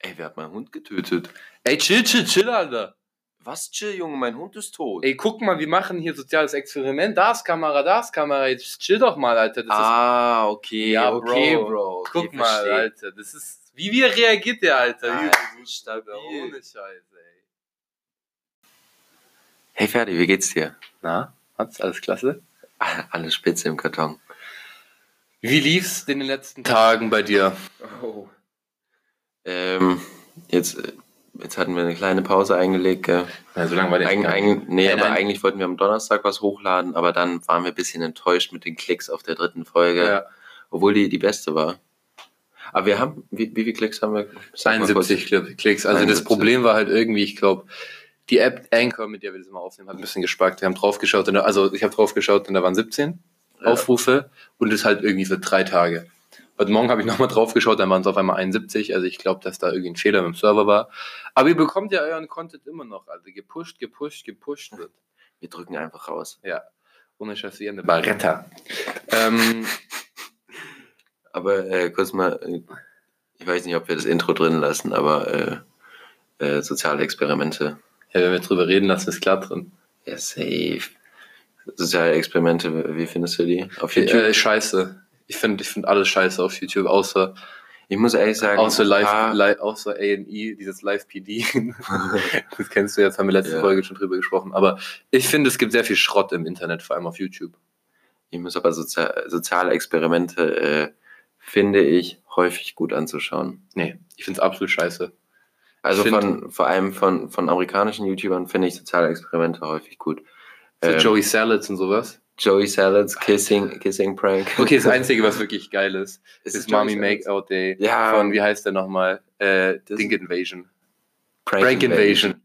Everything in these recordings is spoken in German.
Ey, wer hat meinen Hund getötet? Ey, chill, chill, chill, Alter. Was, chill, Junge, mein Hund ist tot. Ey, guck mal, wir machen hier soziales Experiment. Da ist Kamera, da ist Kamera. Jetzt chill doch mal, Alter. Das ah, okay, Ja, okay, Bro. Bro. Okay, guck mal, versteh. Alter. Das ist, wie wir reagiert der, Alter. Alter, gut, stabil. Ohne Scheiße, ey. Hey, Ferdi, wie geht's dir? Na, hat's alles klasse? Alles spitze im Karton. Wie lief's in den letzten Tagen bei dir? Oh. Ähm, jetzt, jetzt hatten wir eine kleine Pause eingelegt. Gell? Ja, so lange war Eig eig nee, Nein, aber nein. eigentlich wollten wir am Donnerstag was hochladen, aber dann waren wir ein bisschen enttäuscht mit den Klicks auf der dritten Folge, Ja, obwohl die die beste war. Aber wir haben, wie, wie viele Klicks haben wir? Sag mal kurz. 71 Kli- Klicks. Also 71. das Problem war halt irgendwie, ich glaube, die App Anchor, mit der wir das immer aufnehmen, hat ein bisschen gespackt. Wir haben draufgeschaut, und da, also ich habe draufgeschaut und da waren 17 Ja. Aufrufe und das halt irgendwie für drei Tage. Heute Morgen habe ich nochmal draufgeschaut, dann waren es auf einmal 71. Also ich glaube, dass da irgendwie ein Fehler mit dem Server war. Aber ihr bekommt ja euren Content immer noch. Also gepusht, gepusht, gepusht wird. Wir drücken einfach raus. Ja. Ohne eine Barretta. ähm, Aber äh, kurz mal, äh, ich weiß nicht, ob wir das Intro drin lassen, aber äh, äh, soziale Experimente. ja, wenn wir drüber reden, lassen wir es klar drin. Ja, safe. Soziale Experimente, wie findest du die? Auf YouTube? Äh, scheiße. Ich finde ich find alles scheiße auf YouTube, außer ich muss ehrlich sagen, Außer live, ah, li außer A&E, dieses Live-PD. das kennst du jetzt, haben wir letzte Ja. Folge schon drüber gesprochen. Aber ich finde, es gibt sehr viel Schrott im Internet, vor allem auf YouTube. ich muss aber sozi soziale Experimente, äh, finde ich, häufig gut anzuschauen. Nee, ich finde es absolut scheiße. Also find- von, vor allem von, von amerikanischen YouTubern finde ich soziale Experimente häufig gut. So Ähm, Joey Salads und sowas. Joey Salads, Kissing, Kissing Prank. Okay, das Einzige, was wirklich geil ist, Ist ist, Mommy? Makeout Day Ja. von, wie heißt der nochmal? Äh, Dink Invasion. Prank, Prank Invasion.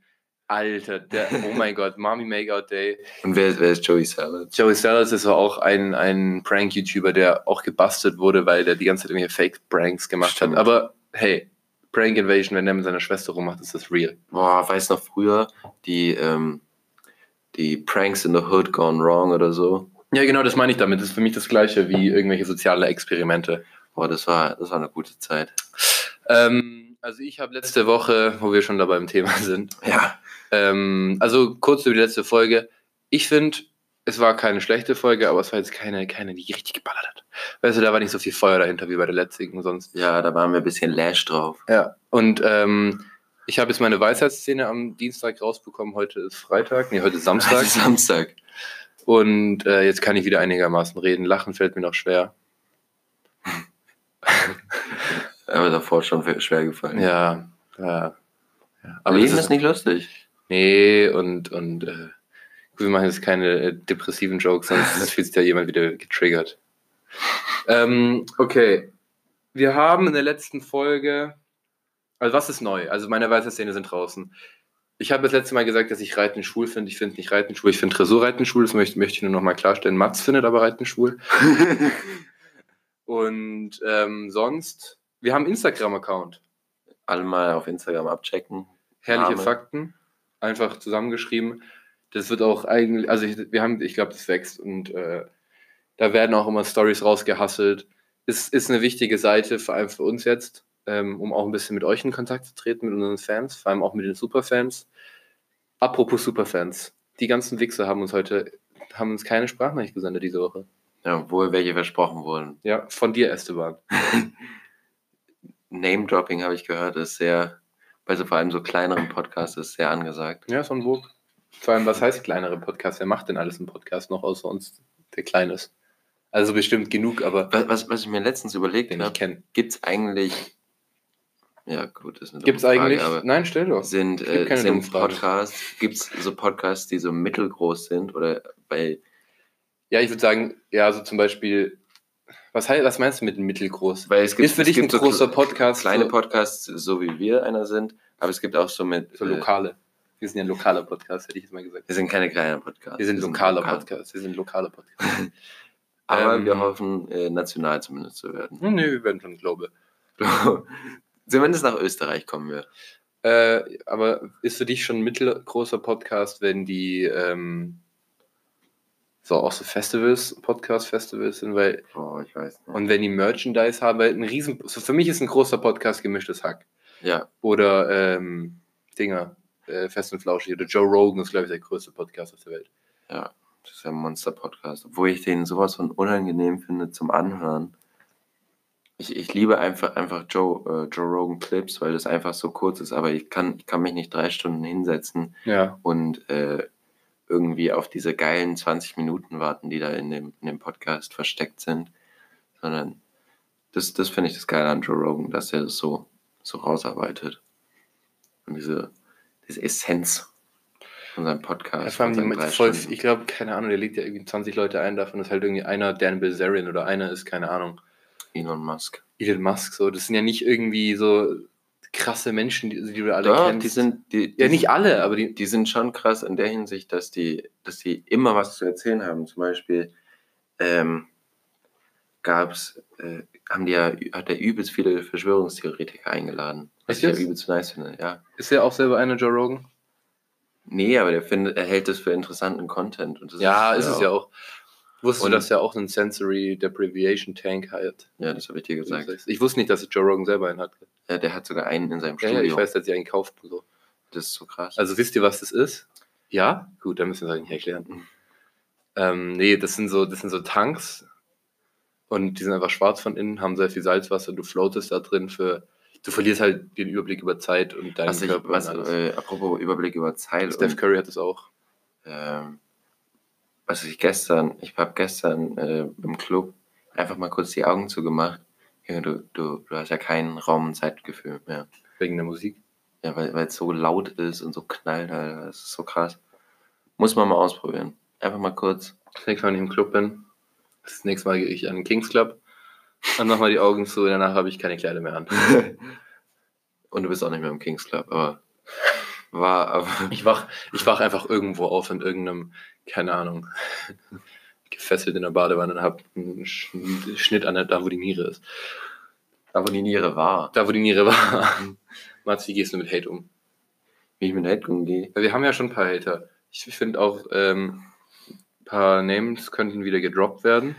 Alter, der, oh mein Gott, Mommy Makeout Day. Und wer, wer ist Joey Salads? Joey Salads ist auch ein, ein Prank-YouTuber, der auch gebastelt wurde, weil der die ganze Zeit irgendwelche Fake-Pranks gemacht Stimmt. hat. Aber hey, Prank Invasion, wenn der mit seiner Schwester rummacht, ist das real. Boah, weiß noch früher, die, ähm, die Pranks in the Hood gone wrong oder so. Ja, genau, das meine ich damit. Das ist für mich das Gleiche wie irgendwelche soziale Experimente. Boah, das war, das war eine gute Zeit. Ähm, also ich habe letzte Woche, wo wir schon dabei im Thema sind, Ja. ähm, also kurz über die letzte Folge. Ich finde, es war keine schlechte Folge, aber es war jetzt keine, keine, die richtig geballert hat. Weißt du, da war nicht so viel Feuer dahinter wie bei der letzten sonst. Ja, da waren wir ein bisschen lash drauf. Ja, und ähm, ich habe jetzt meine Weisheitsszene am Dienstag rausbekommen. Heute ist Freitag, nee, heute ist Samstag. Samstag. Samstag. Und äh, jetzt kann ich wieder einigermaßen reden. Lachen fällt mir noch schwer. Aber davor schon schwer gefallen. Ja, ja. ja. Aber Leben ist nicht lustig. Nee, und, und äh, wir machen jetzt keine äh, depressiven Jokes, sonst fühlt sich ja jemand wieder getriggert. Ähm, okay. Wir haben in der letzten Folge. Also, was ist neu? Also, meine Weisheitszähne sind draußen. Ich habe das letzte Mal gesagt, dass ich Reiten schwul finde. Ich finde nicht Reiten schwul, ich finde Dressurreiten schwul. Das möchte, möchte ich nur nochmal klarstellen. Mats findet aber Reiten schwul. Und ähm, sonst, wir haben einen Instagram-Account. Alle mal auf Instagram abchecken. Herrliche Name. Fakten, einfach zusammengeschrieben. Das wird auch eigentlich, also ich, wir haben, ich glaube, das wächst und äh, da werden auch immer Stories rausgehasselt. Ist, ist eine wichtige Seite, vor allem für uns jetzt, ähm, um auch ein bisschen mit euch in Kontakt zu treten, mit unseren Fans, vor allem auch mit den Superfans. Apropos Superfans, die ganzen Wichser haben uns heute, haben uns keine Sprachnachricht gesendet diese Woche. Ja, obwohl welche versprochen wurden. Ja, von dir, Esteban. Name-Dropping habe ich gehört, ist sehr, bei so vor allem so kleineren Podcasts ist sehr angesagt. Ja, von Vogue. Vor allem, was heißt kleinere Podcast? Wer macht denn alles im Podcast noch außer uns, der klein ist? Also bestimmt genug, aber Was, was, was ich mir letztens überlegt habe, gibt es eigentlich, ja gut, das ist eine Gibt es dumme Frage, eigentlich? aber Nein, stell doch. sind, gibt äh, sind. Podcasts, gibt es so Podcasts, die so mittelgroß sind oder bei, Ja, ich würde sagen, ja, so zum Beispiel, was, heißt, was meinst du mit mittelgroß? weil es gibt, ist für es dich ein so großer Podcast, kleine so, Podcasts, so wie wir einer sind, aber es gibt auch so mit, so äh, lokale. Wir sind ja ein lokaler Podcast, hätte ich jetzt mal gesagt. wir sind keine kleinen Podcasts. Wir sind lokaler lokal. Podcast. Wir sind lokale Podcast. Aber Ähm, wir hoffen, äh, national zumindest zu werden. Nee, wir werden schon, glaube Zumindest nach Österreich kommen wir. äh, Aber ist für dich schon ein mittelgroßer Podcast, wenn die ähm, so auch so Festivals, Podcast-Festivals sind, weil Oh, ich weiß nicht. Und wenn die Merchandise haben, weil ein riesen, so für mich ist ein großer Podcast gemischtes Hack. Ja, Oder ähm, Dinger, äh, Fest und Flauschig. Oder Joe Rogan ist, glaube ich, der größte Podcast auf der Welt. ja. Das ist ja ein Monster-Podcast. Obwohl ich den sowas von unangenehm finde zum Anhören. Ich, ich liebe einfach, einfach Joe, äh, Joe Rogan Clips, weil das einfach so kurz ist, aber ich kann, ich kann mich nicht drei Stunden hinsetzen Ja. und äh, irgendwie auf diese geilen 20 Minuten warten, die da in dem, in dem Podcast versteckt sind. Sondern das, das finde ich das Geile an Joe Rogan, dass er das so, so rausarbeitet. Und diese, diese Essenz von seinem Podcast. Ja, von voll, ich glaube, keine Ahnung, der legt ja irgendwie 20 Leute ein, davon ist halt irgendwie einer Dan Bilzerian oder einer ist, keine Ahnung, Elon Musk. Elon Musk. So, das sind ja nicht irgendwie so krasse Menschen, die, die du alle Doch, kennst. die sind, die, die ja, nicht alle, aber die. die sind schon krass in der Hinsicht, dass die, dass die immer was zu erzählen haben. Zum Beispiel ähm, gab's, äh, haben die ja, hat der übelst viele Verschwörungstheoretiker eingeladen. Was ich ja übelst nice finde, ja. Ist er auch selber einer, Joe Rogan? Nee, aber der findet, er hält das für interessanten Content. Ja, ist es ja auch. Wusstest Und- du, dass er auch einen Sensory Deprivation Tank hat? Ja, das habe ich dir gesagt. Ich wusste nicht, dass Joe Rogan selber einen hat. Ja, der hat sogar einen in seinem Ja, Studio. ja, ich weiß, dass sie einen gekauft und so. Das ist so krass. Also wisst ihr, was das ist? Ja? Gut, dann müssen wir es nicht erklären. Mhm. Ähm, nee, das sind, so, das sind so Tanks und die sind einfach schwarz von innen, haben sehr viel Salzwasser, du floatest da drin für. Du verlierst halt den Überblick über Zeit und deinen was ich, Körper. was, und alles. äh, apropos Überblick über Zeit. Steph und, Curry hat das auch. ähm, was ich gestern, ich habe gestern äh, im Club einfach mal kurz die Augen zugemacht. Du, du, du hast ja kein Raum- und Zeitgefühl mehr. Wegen der Musik. Ja, weil weil es so laut ist und so knallt, Alter. Das ist so krass. Muss man mal ausprobieren. Einfach mal kurz. Das nächste Mal, wenn ich im Club bin, das nächste Mal gehe ich an den Kings Club und mach mal die Augen zu, danach habe ich keine Kleider mehr an. und du bist auch nicht mehr im Kings Club, aber war, aber, Ich wach, ich wach einfach irgendwo auf in irgendeinem, keine Ahnung, gefesselt in der Badewanne und habe einen Sch- Schnitt an der, da, wo die Niere ist. da wo die Niere war. Da, wo die Niere war. Mats, wie gehst du mit Hate um? Wie ich mit Hate umgehe. Wir haben ja schon ein paar Hater. Ich finde auch, ähm, ein paar Names könnten wieder gedroppt werden.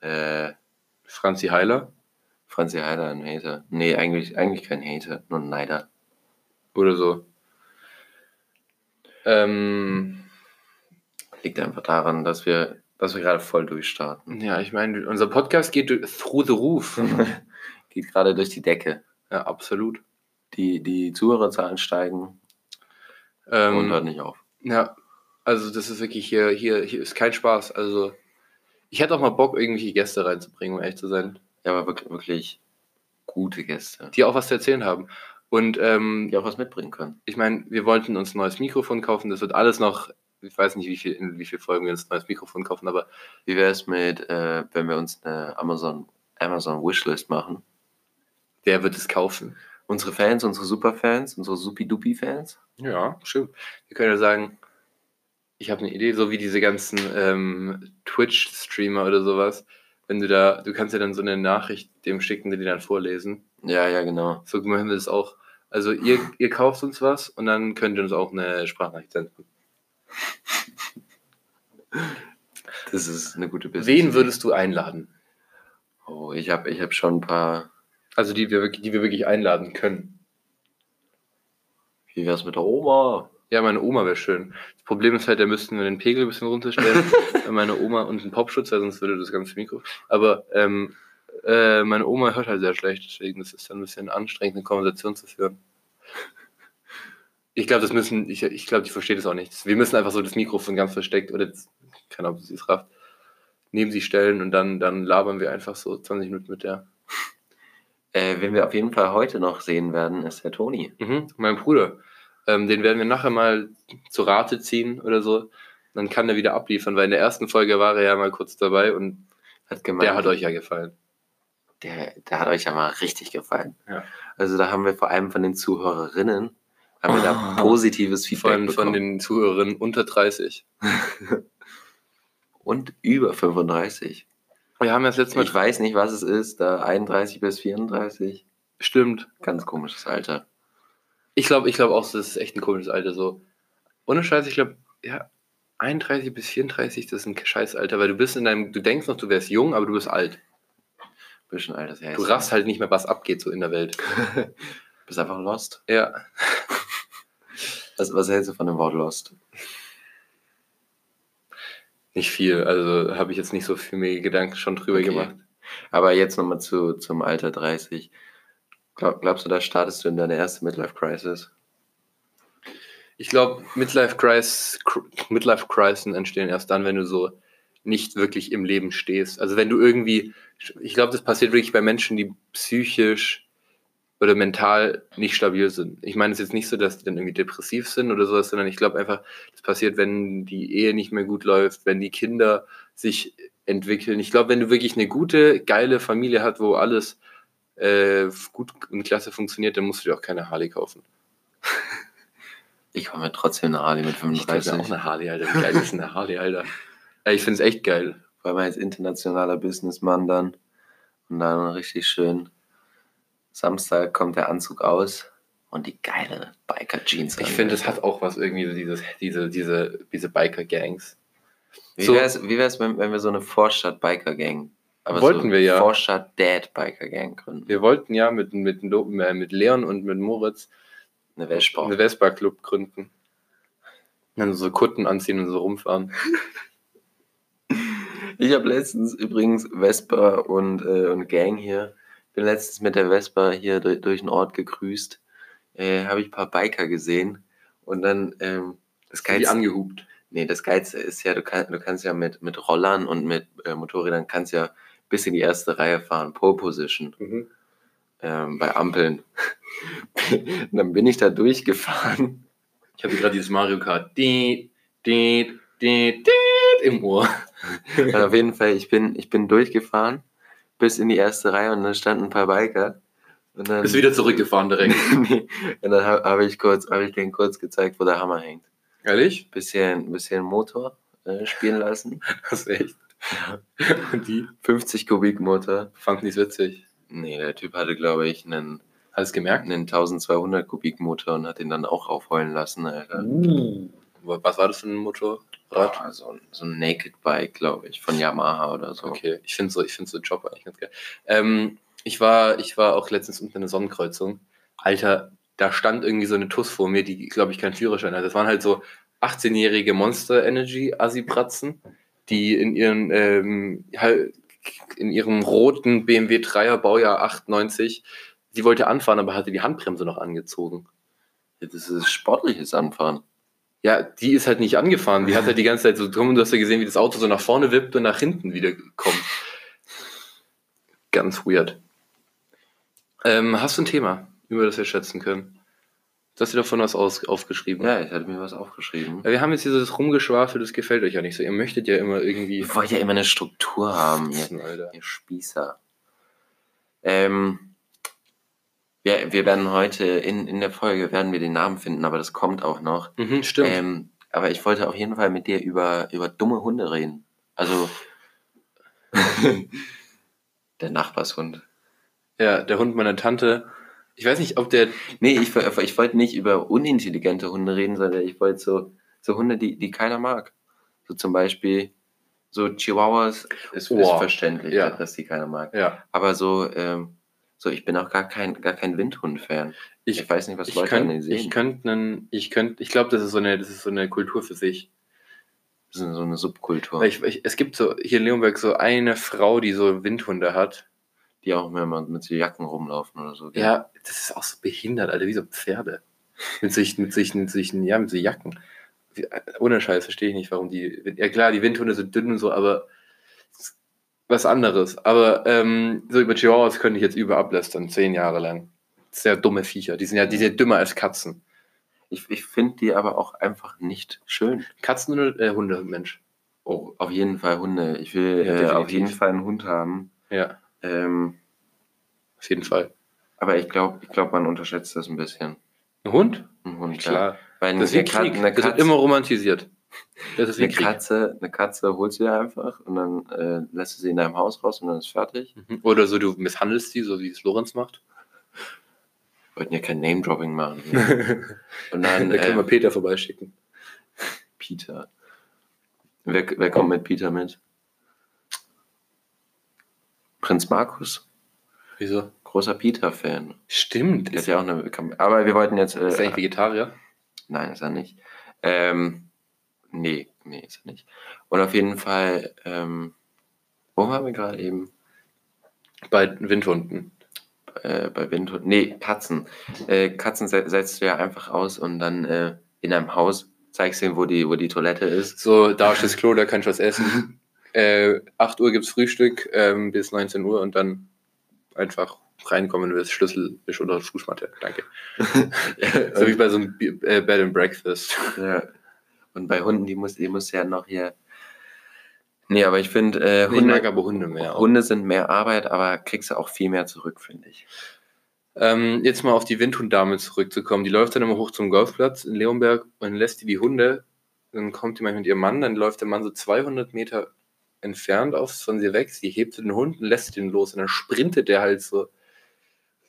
Äh, Franzi Heiler Franzi Heider, ein Hater. Nee, eigentlich, eigentlich kein Hater, nur ein Neider. oder so. Ähm, Liegt einfach daran, dass wir, dass wir gerade voll durchstarten. ja, ich meine, unser Podcast geht through the roof. Geht gerade durch die Decke. ja, absolut. Die, die Zuhörerzahlen steigen Ähm, und hört nicht auf. Ja, also das ist wirklich hier, hier, hier ist kein Spaß. Also ich hätte auch mal Bock, irgendwelche Gäste reinzubringen, um ehrlich zu sein, Ja, aber wirklich, wirklich gute Gäste, die auch was zu erzählen haben. Und ähm, die auch was mitbringen können. ich meine, wir wollten uns ein neues Mikrofon kaufen. Das wird alles noch, ich weiß nicht, wie viel, in wie viel Folgen wir uns ein neues Mikrofon kaufen, aber Wie wäre es mit, äh, wenn wir uns eine Amazon, Amazon Wishlist machen? wer wird es kaufen? Unsere Fans, unsere Superfans, unsere Supi-Dupi-Fans? Ja, stimmt. Wir können ja sagen, ich habe eine Idee, so wie diese ganzen ähm, Twitch-Streamer oder sowas. Wenn du da, du kannst ja dann so eine Nachricht dem schicken, die die dann vorlesen. Ja, ja, genau. So machen wir das auch. Also ihr, ihr kauft uns was und dann könnt ihr uns auch eine Sprachnachricht senden. Das ist eine gute Business. Wen würdest du einladen? Oh, ich habe ich hab schon ein paar. Also die wir wirklich, die wir wirklich einladen können. Wie wär's mit der Oma? Ja, meine Oma wäre schön. Das Problem ist halt, da müssten wir den Pegel ein bisschen runterstellen. Meine Oma und einen Popschutz, weil sonst würde das ganze Mikro. Aber ähm, äh, meine Oma hört halt sehr schlecht, deswegen ist es dann ein bisschen anstrengend, eine Konversation zu führen. Ich glaube, das müssen, ich, ich glaube, die versteht es auch nicht. Wir müssen einfach so das Mikrofon ganz versteckt oder keine Ahnung, ob sie es rafft, neben sie stellen und dann, dann labern wir einfach so 20 Minuten mit der. Äh, wen wir auf jeden Fall heute noch sehen werden, ist der Toni. Mhm, mein Bruder. Ähm, den werden wir nachher mal zu Rate ziehen oder so. Dann kann er wieder abliefern, weil in der ersten Folge war er ja mal kurz dabei und Hat gemeint, der hat euch ja gefallen. Der, der hat euch ja mal richtig gefallen. Ja. Also da haben wir vor allem von den Zuhörerinnen haben wir da Oh. positives Feedback Von, bekommen. von den Zuhörerinnen unter 30. und über 35. Wir haben das letzte Mal. Ich weiß nicht, was es ist, da 31 bis 34. Stimmt. Ganz komisches Alter. Ich glaube ich glaub auch, das ist echt ein komisches Alter. So. Ohne Scheiß, ich glaube, ja, 31 bis 34, das ist ein Scheißalter, weil du bist in deinem, du denkst noch, du wärst jung, aber du bist alt. Bisschen alters her. Du raffst halt nicht mehr, was abgeht so in der Welt. Bist einfach lost. Ja. Was, was hältst du von dem Wort lost? Nicht viel. Also habe ich jetzt nicht so viel mir Gedanken schon drüber Okay. gemacht. Aber jetzt nochmal zu, zum Alter 30. Glaub, glaubst du, da startest du in deine erste Midlife-Crisis? Ich glaube, Midlife Crisis, Midlife entstehen erst dann, wenn du so nicht wirklich im Leben stehst. Also wenn du irgendwie, ich glaube, das passiert wirklich bei Menschen, die psychisch oder mental nicht stabil sind. Ich meine, es ist jetzt nicht so, dass die dann irgendwie depressiv sind oder sowas, sondern ich glaube einfach, das passiert, wenn die Ehe nicht mehr gut läuft, wenn die Kinder sich entwickeln. Ich glaube, wenn du wirklich eine gute, geile Familie hast, wo alles äh, gut und klasse funktioniert, dann musst du dir auch keine Harley kaufen. Ich komme mir trotzdem eine Harley mit Ich kaufe 35. mir auch eine Harley, Alter. Wie geil ist eine Harley, Alter? Ich finde es echt geil. Vor allem als internationaler Businessmann dann. Und dann richtig schön. Samstag kommt der Anzug aus und die geile Biker-Jeans. Ich finde, es hat auch was irgendwie, so dieses, diese, diese, diese Biker-Gangs. Wie so- wie wär's wenn, wenn wir so eine Vorstadt-Biker-Gang, aber Wollten so wir ja. Vorstadt-Dad-Biker-Gang gründen? Wir wollten ja mit, mit, äh, mit Leon und mit Moritz Eine Vespa. eine Vespa-Club gründen. Dann so Kutten anziehen und so rumfahren. Ich habe letztens übrigens Vespa und, äh, und Gang hier. Bin letztens mit der Vespa hier durch, durch den Ort gegrüßt. Äh, habe ich ein paar Biker gesehen. Und dann, ähm, das Die Geilste, angehupt. nee, das Geilste ist ja, du, kann, du kannst ja mit, mit Rollern und mit äh, Motorrädern kannst ja bis in die erste Reihe fahren, Pole Position, Mhm. ähm, bei Ampeln. und dann bin ich da durchgefahren. Ich habe gerade dieses Mario Kart die, die, die, die, im Ohr. Und auf jeden Fall, ich bin, ich bin durchgefahren bis in die erste Reihe und dann standen ein paar Biker. Und dann, Bist wieder zurückgefahren direkt. Nee. Und dann habe hab ich, kurz- hab ich denen kurz gezeigt, wo der Hammer hängt. Ehrlich? Bisschen, bisschen Motor äh, spielen lassen. Das ist echt. Und die 50 Kubik Motor. fanden dies witzig. Nee, der Typ hatte, glaube ich, einen, Hast gemerkt? einen 1200 Kubik Motor und hat den dann auch aufheulen lassen, Alter. Was war das für ein Motorrad? Ah, so, ein- so ein Naked Bike, glaube ich, von Yamaha oder so. Okay, ich finde so, ich finde so Job eigentlich ganz geil. Ähm, ich war, ich war auch letztens unten in einer Sonnenkreuzung. Alter, da stand irgendwie so eine Tuss vor mir, die, glaube ich, keinen Führerschein hat. Das waren halt so 18-jährige Monster Energy Assi-Bratzen, die in ihren, ähm, in ihrem roten BMW 3er Baujahr 98, die wollte anfahren, aber hatte die Handbremse noch angezogen. Ja, Das ist sportliches Anfahren. Ja, die ist halt nicht angefahren. Die hat halt die ganze Zeit so drum und du hast ja gesehen, wie das Auto so nach vorne wippt und nach hinten wieder kommt. Ganz weird. Ähm, hast du ein Thema, über das wir schätzen können? Du hast dir davon was aus, aufgeschrieben. Ja, ich hatte mir was aufgeschrieben. Ja, wir haben jetzt das Rumgeschwafel, das gefällt euch ja nicht so. Ihr möchtet ja immer irgendwie. Ich wollte ja immer eine Struktur haben. Ihr, Alter. ihr Spießer. Ähm, wir, wir werden heute in, in der Folge werden wir den Namen finden, aber das kommt auch noch. Mhm, stimmt. Ähm, aber ich wollte auf jeden Fall mit dir über, über dumme Hunde reden. Also der Nachbarshund. ja, der Hund meiner Tante. Ich weiß nicht, ob der. Nee, ich, ich wollte nicht über unintelligente Hunde reden, sondern ich wollte so, so Hunde, die, die keiner mag. So zum Beispiel so Chihuahuas ist, ist Boah, verständlich, ja. dass die keiner mag. Ja, Aber so, ähm, so ich bin auch gar kein, gar kein Windhund-Fan. Ich, ich, weiß nicht, was Leute an denen könnte, ich sehen. könnte, einen- ich könnte, ich glaube, das ist so eine, das ist so eine Kultur für sich. Das ist so eine Subkultur, ich, ich, es gibt so hier in Leonberg so eine Frau, die so Windhunde hat. die auch immer mit so Jacken rumlaufen oder so. gell? Ja, das ist auch so behindert, Alter, wie so Pferde. Mit sich, mit sich, mit sich, ja, mit so Jacken. Ohne Scheiß verstehe ich nicht, warum die. Ja klar, die Windhunde sind dünn und so, aber was anderes. Aber ähm, so über Chihuahuas könnte ich jetzt über ablästern, zehn Jahre lang. Sehr dumme Viecher. Die sind ja, die sind dümmer als Katzen. Ich, ich finde die aber auch einfach nicht schön. Katzen oder äh, Hunde, Mensch? Oh, auf jeden Fall Hunde. Ich will Ja, äh, auf jeden Fall einen Hund haben. Ja, Ähm, auf jeden Fall. aber ich glaube, ich glaub, man unterschätzt das ein bisschen. Ein Hund? Ein Hund, ja. Klar. Weil Das ist Kat Krieg. eine, Das wird Katze, immer romantisiert. Das ist eine, Krieg. Katze, eine Katze holst du dir einfach und dann äh, lässt du sie in deinem Haus raus und dann ist fertig. Mhm. Oder so, du misshandelst die, so wie es Lorenz macht. Wir wollten ja kein Name-Dropping machen. Und da dann können wir äh, Peter vorbeischicken. Peter. Wer, wer kommt mit Peter mit? Prinz Markus, Wieso? großer Peter-Fan. Stimmt. Der Ist, ja auch eine Aber wir wollten jetzt. Äh, ist er eigentlich Vegetarier? Nein, ist er nicht. Ähm, nee, nee, ist er nicht. Und auf jeden Fall, ähm, wo waren wir gerade eben? Bei Windhunden. Äh, bei Windhund. Nee, Katzen. Äh, Katzen se setzt du ja einfach aus und dann äh, in einem Haus zeigst du ihnen, wo die, wo die Toilette ist. So, da ist das Klo, da kannst du was essen. äh, 8 Uhr gibt's Frühstück ähm, bis 19 Uhr und dann einfach reinkommen, das Schlüssel ist unter der Fußmatte. Danke. so wie bei so einem äh, Bed and Breakfast. ja. Und bei Hunden, die muss, die muss ja noch hier. Nee, aber ich finde, äh, Ich mag Hunde, aber Hunde mehr. Hunde sind mehr Arbeit, aber kriegst du auch viel mehr zurück, finde ich. Ähm, jetzt mal auf die Windhunddame zurückzukommen. Die läuft dann immer hoch zum Golfplatz in Leonberg und lässt die die Hunde. Dann kommt die manchmal mit ihrem Mann, dann läuft der Mann so 200 Meter entfernt auf von sie weg. Sie hebt den Hund und lässt den los. Und dann sprintet der halt so,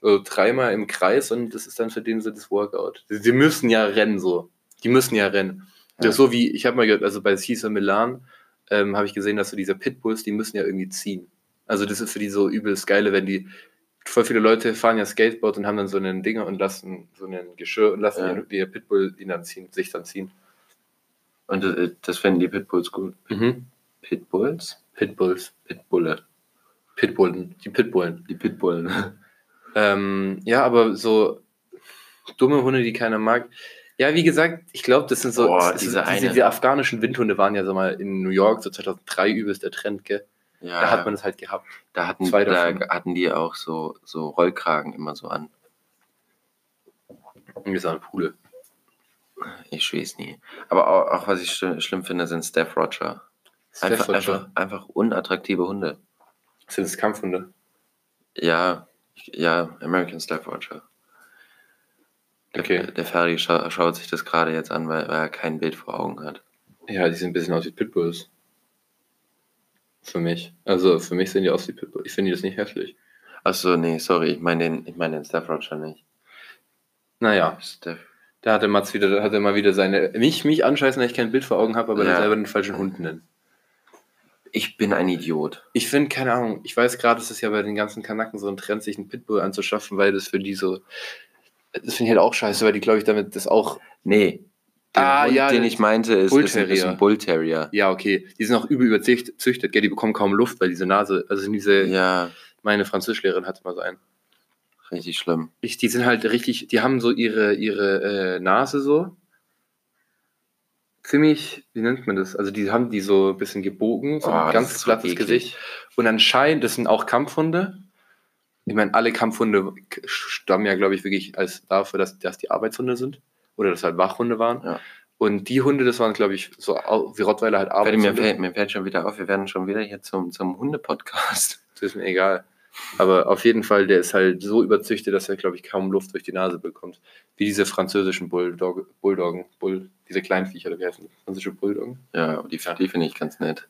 so dreimal im Kreis und das ist dann für den so das Workout. Sie müssen ja rennen so. Die müssen ja rennen. Das Ja. so wie, ich habe mal gehört, also bei Caesar Milan ähm, habe ich gesehen, dass so diese Pitbulls, die müssen ja irgendwie ziehen. Also das ist für die so übelst geile, wenn die voll viele Leute fahren ja Skateboard und haben dann so einen Dinger und lassen so einen Geschirr und lassen Ja. den, die Pitbull ihn dann ziehen, sich dann ziehen. Und äh, das finden die Pitbulls gut. Pitbulls? Pitbulls. Pitbulle. Pitbullen. Die Pitbullen. Die Pitbullen. Ähm, ja, aber so dumme Hunde, die keiner mag. Ja, wie gesagt, ich glaube, das sind so Boah, das diese sind, diese, diese afghanischen Windhunde waren ja so mal in New York, so 2003 übelst der Trend, gell? Ja, Da hat man es halt gehabt. da hatten, zwei da davon. hatten die auch so, so Rollkragen immer so an. Und wir sagen Pule. Ich weiß nie. Aber auch, auch was ich schlimm, schlimm finde, sind Steph Roger. Einfach, einfach, einfach unattraktive Hunde. Sind es Kampfhunde? Ja, ja, American Staffordshire. Der, Okay. der Ferdi scha schaut sich das gerade jetzt an, weil, weil er kein Bild vor Augen hat. Ja, die sehen ein bisschen aus wie Pitbulls. Für mich. Also für mich sehen die aus wie Pitbulls. Ich finde die das nicht hässlich. Achso, nee, sorry, ich meine den, ich meine den Staffordshire nicht. Naja, Steph. da hatte Mats wieder, da hat er mal wieder seine. Mich, mich anscheißen, dass ich kein Bild vor Augen habe, aber Ja. dann selber den falschen Hund nennen. Ich bin ein Idiot. Ich finde, keine Ahnung, ich weiß gerade, es ist ja bei den ganzen Kanaken so ein Trend, sich einen Pitbull anzuschaffen, weil das für die so. Das finde ich halt auch scheiße, weil die, glaube ich, damit das auch. Nee. Der Ah, Hund, ja, den ich meinte, ist, ist, ein, ist Bullterrier. ein Bull Terrier. Ja, okay. Die sind auch übel überzüchtet, gell? Die bekommen kaum Luft, weil diese Nase. Also diese. Ja, Meine Französischlehrerin hatte mal so einen. richtig schlimm. Ich, die sind halt richtig, die haben so ihre, ihre äh, Nase so. Ziemlich, wie nennt man das? Also die haben die so ein bisschen gebogen, so Oh, ein ganz so glattes. Gesicht. Und anscheinend, das sind auch Kampfhunde. Ich meine, alle Kampfhunde stammen ja, glaube ich, wirklich als dafür, dass, dass die Arbeitshunde sind. Oder dass halt Wachhunde waren. Ja. Und die Hunde, das waren, glaube ich, so wie Rottweiler halt Ferdi, mir, Arbeitshunde. fällt, mir fällt schon wieder auf, wir werden schon wieder hier zum, zum Hunde-Podcast. Das ist mir egal. Aber auf jeden Fall, der ist halt so überzüchtet, dass er, glaube ich, kaum Luft durch die Nase bekommt. Wie diese französischen Bulldog, Bulldoggen, Bull, diese kleinen Viecher, oder wie heißen die? Französische Bulldoggen? Ja, die, Ja. die finde ich ganz nett.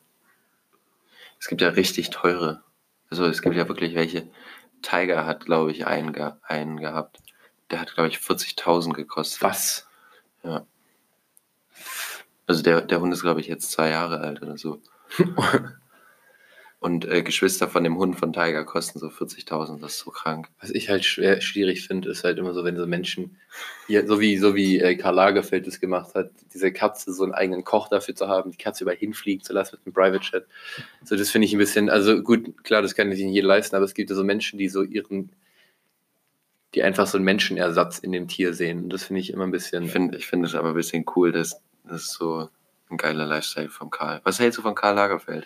Es gibt ja richtig teure. Also es gibt ja wirklich welche. Tiger hat, glaube ich, einen, ge einen gehabt. Der hat, glaube ich, 40.000 gekostet. Was? Also der, der Hund ist, glaube ich, jetzt zwei Jahre alt oder so. Und äh, Geschwister von dem Hund von Tiger kosten so 40.000. Das ist so krank. Was ich halt schwer, schwierig finde, ist halt immer so, wenn so Menschen, ja, so wie, so wie äh, Karl Lagerfeld das gemacht hat, diese Katze so einen eigenen Koch dafür zu haben, die Katze überall hinfliegen zu lassen mit einem Private Chat. So, das finde ich ein bisschen, also gut, klar, das kann sich nicht jeder leisten, aber es gibt ja so Menschen, die so ihren, die einfach so einen Menschenersatz in dem Tier sehen. Und das finde ich immer ein bisschen. Ich finde ich find es aber ein bisschen cool, dass das ist so ein geiler Lifestyle von Karl. Was hältst du von Karl Lagerfeld?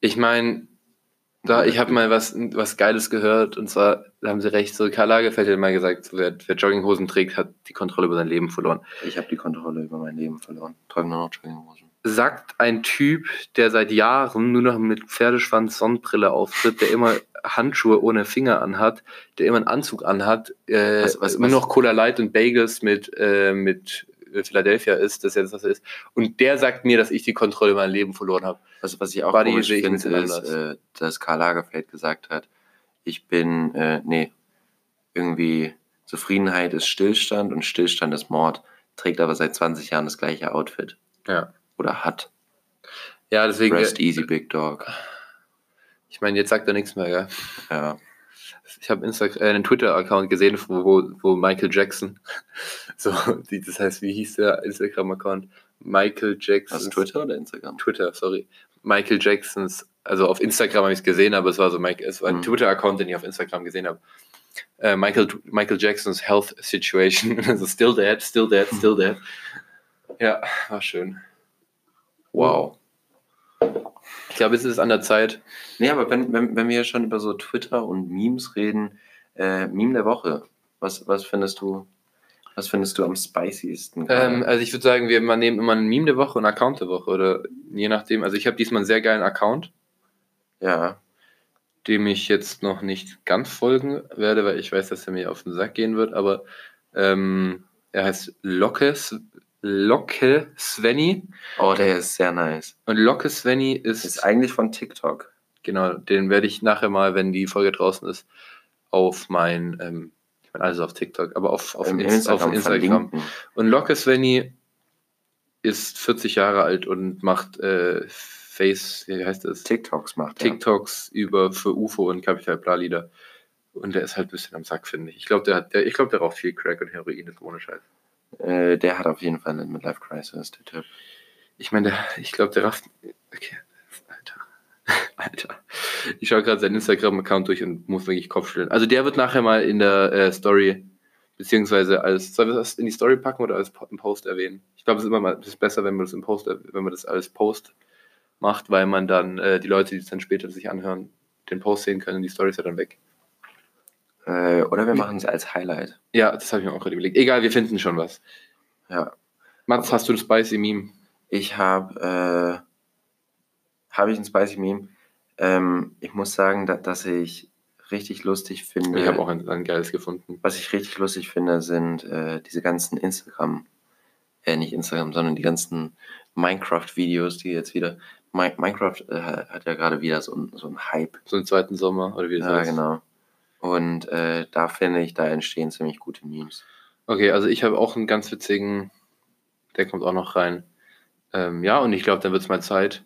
Ich meine, da, ich habe mal was, was Geiles gehört und zwar, da haben sie recht, so Karl Lagerfeld hat mal gesagt, so, wer, wer Jogginghosen trägt, hat die Kontrolle über sein Leben verloren. Ich habe die Kontrolle über mein Leben verloren. Trage nur noch Jogginghosen. Sagt ein Typ, der seit Jahren nur noch mit Pferdeschwanz Sonnenbrille auftritt, der immer Handschuhe ohne Finger anhat, der immer einen Anzug anhat, äh, Was- was- immer was- noch Cola Light und Bagels mit, äh, mit Philadelphia ist, das das, was er ist. Und der sagt mir, dass ich die Kontrolle über mein Leben verloren habe. Also, was ich auch Buddy komisch finde, ist, äh, dass Karl Lagerfeld gesagt hat, ich bin, äh, nee, irgendwie Zufriedenheit ist Stillstand und Stillstand ist Mord, trägt aber seit 20 Jahren das gleiche Outfit. Ja. Oder hat. Ja, deswegen. Rest easy, Big Dog. Ich meine, jetzt sagt er nichts mehr, gell? Ja. Ich habe äh, einen Twitter-Account gesehen, wo, wo, Michael Jackson, so, die, das heißt, wie hieß der Instagram-Account? Michael Jackson. Du Twitter oder Instagram? Twitter, sorry. Michael Jacksons, also auf Instagram habe ich es gesehen, aber es war so Mike, es war ein Mhm. Twitter-Account, den ich auf Instagram gesehen habe. Äh, Michael, Michael Jacksons Health Situation. Also still dead, still dead, still dead. Ja, war schön. Wow. Ich glaube, es ist an der Zeit. Nee, aber wenn, wenn, wenn wir schon über so Twitter und Memes reden, äh, Meme der Woche. Was, was findest du, was findest du am spiciesten? Ähm, also ich würde sagen, wir man nehmen immer ein Meme der Woche und ein Account der Woche oder je nachdem. Also ich habe diesmal einen sehr geilen Account, ja. dem ich jetzt noch nicht ganz folgen werde, weil ich weiß, dass er mir auf den Sack gehen wird, aber ähm, er heißt Locke, Locke Svenny Oh, der ist sehr nice. und Locke Svenny ist, Ist eigentlich von TikTok. genau, den werde ich nachher mal, wenn die Folge draußen ist, auf mein, ähm, ich meine alles auf TikTok, aber auf, auf, Inst auf Instagram. verlinken. Und Locke Svenny ist 40 Jahre alt und macht äh, Face, wie heißt das? TikToks macht. TikToks über für UFO und Capital Bra Lieder. Und der ist halt ein bisschen am Sack, finde ich. Ich glaube, der hat, der, ich glaube, der raucht viel Crack und Heroin, ist ohne Scheiß. Äh, der hat auf jeden Fall eine Midlife Crisis, der Typ. Ich meine, ich glaube, der rafft. Okay, Alter. Alter. Ich schaue gerade seinen Instagram-Account durch und muss wirklich Kopfschütteln. Also der wird nachher mal in der äh, Story, beziehungsweise als, sollen wir das in die Story packen oder als im Post erwähnen? Ich glaube, es ist immer mal, ist besser, wenn man das im Post, wenn man das als Post macht, weil man dann äh, die Leute, die es dann später sich anhören, den Post sehen können, die Story ist ja dann weg. Äh, oder wir machen es als Highlight. Ja, das habe ich mir auch gerade überlegt. Egal, wir finden schon was. Ja. Mats, hast du das Spicy Meme? Ich habe, äh, habe ich ein Spicy Meme. Ähm, ich muss sagen, da, dass ich richtig lustig finde. Ich habe auch ein, ein geiles gefunden. Was ich richtig lustig finde, sind äh, diese ganzen Instagram, äh, nicht Instagram, sondern die ganzen Minecraft-Videos, die jetzt wieder. Mi Minecraft äh, hat ja gerade wieder so ein, so ein Hype. So einen zweiten Sommer oder wie das Ja, heißt. genau. Und äh, da finde ich, da entstehen ziemlich gute Memes. Okay, also ich habe auch einen ganz witzigen, der kommt auch noch rein. Ähm, ja, und ich glaube, dann wird es mal Zeit,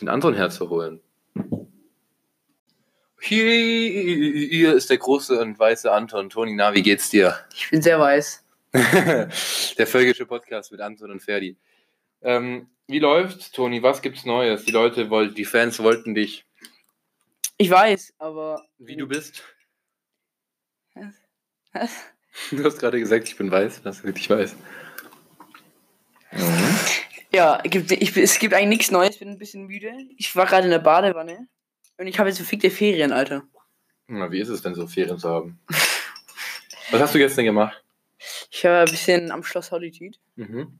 den Anton herzuholen. Hier, hier ist der große und weiße Anton. Toni, na, wie geht's dir? Ich bin sehr weiß. der völkische Podcast mit Anton und Ferdi. Ähm, wie läuft's, Toni? Was gibt's Neues? Die Leute wollten, die Fans wollten dich, Ich weiß, aber. wie du bist. Du hast gerade gesagt, ich bin weiß. Das ist wirklich weiß. Ja, gibt, ich, es gibt eigentlich nichts Neues, bin ein bisschen müde. Ich war gerade in der Badewanne und ich habe jetzt verfickte Ferien, Alter. Na, wie ist es denn so, Ferien zu haben? Was hast du gestern gemacht? Ich war ein bisschen am Schloss Solitude. Mhm.